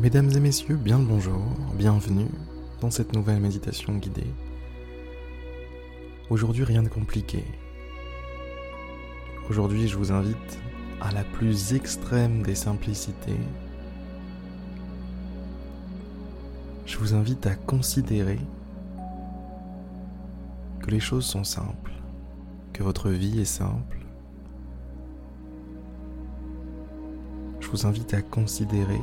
Mesdames et messieurs, bien le bonjour, bienvenue dans cette nouvelle méditation guidée. Aujourd'hui, rien de compliqué. Aujourd'hui, je vous invite à la plus extrême des simplicités. Je vous invite à considérer que les choses sont simples, que votre vie est simple. Je vous invite à considérer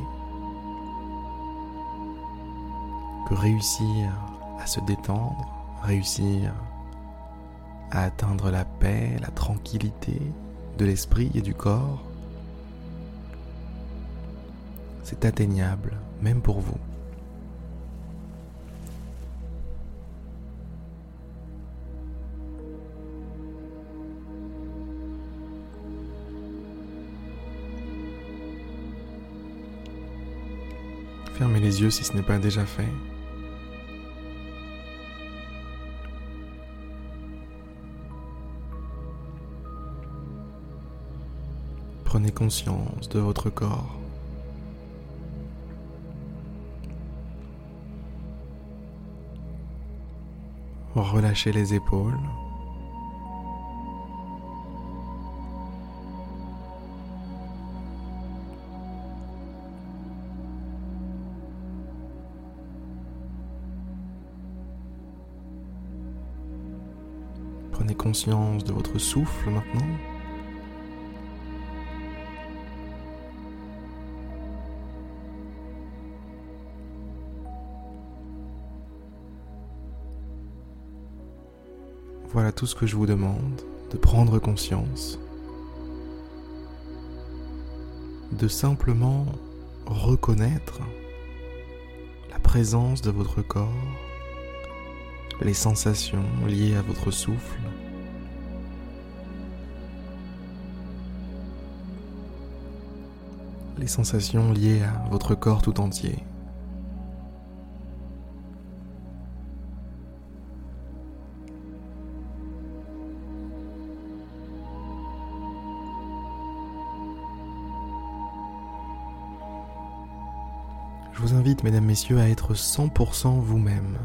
que réussir à se détendre, réussir à atteindre la paix, la tranquillité de l'esprit et du corps, c'est atteignable, même pour vous. Fermez les yeux si ce n'est pas déjà fait. Prenez conscience de votre corps. Relâchez les épaules. Prenez conscience de votre souffle maintenant. Voilà tout ce que je vous demande, de prendre conscience, de simplement reconnaître la présence de votre corps, les sensations liées à votre souffle, les sensations liées à votre corps tout entier. Vous invite, mesdames, messieurs, à être 100% vous-même.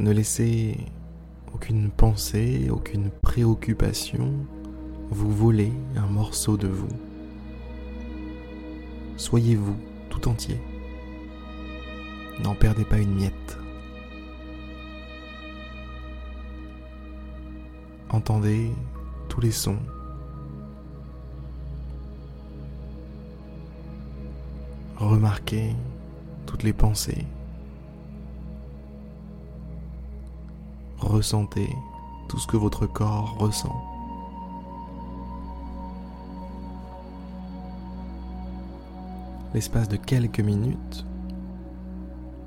Ne laissez aucune pensée, aucune préoccupation vous voler un morceau de vous. Soyez vous tout entier. N'en perdez pas une miette. Entendez tous les sons. Remarquez toutes les pensées. Ressentez tout ce que votre corps ressent. L'espace de quelques minutes,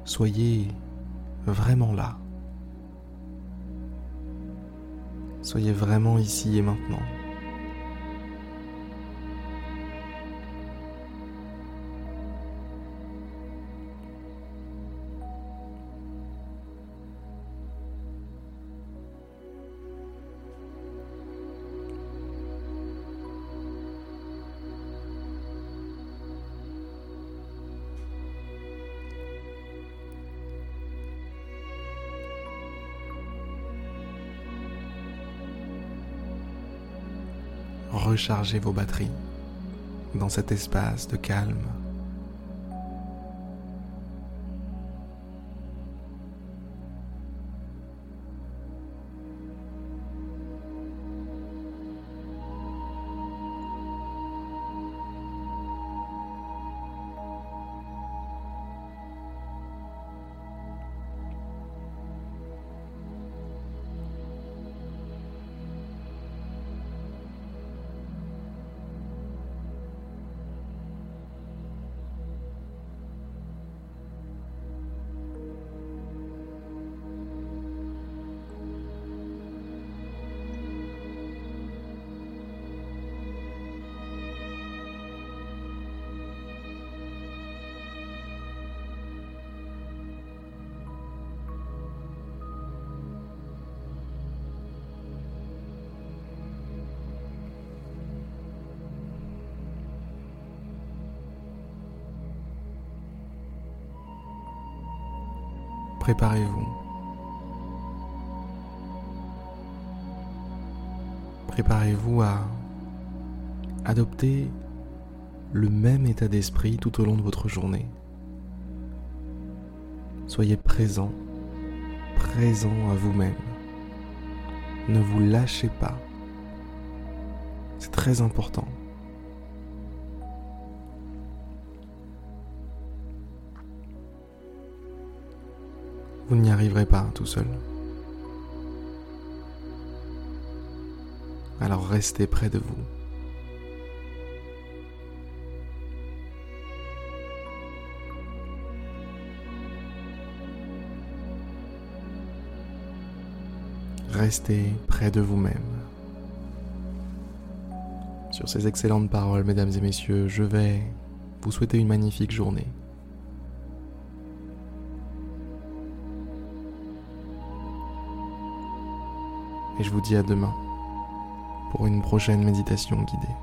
soyez vraiment là. Soyez vraiment ici et maintenant. Rechargez vos batteries dans cet espace de calme. Préparez-vous. Préparez-vous à adopter le même état d'esprit tout au long de votre journée. Soyez présent, présent à vous-même. Ne vous lâchez pas. C'est très important. Vous n'y arriverez pas tout seul. Alors restez près de vous. Restez près de vous-même. Sur ces excellentes paroles, mesdames et messieurs, je vais vous souhaiter une magnifique journée. Et je vous dis à demain pour une prochaine méditation guidée.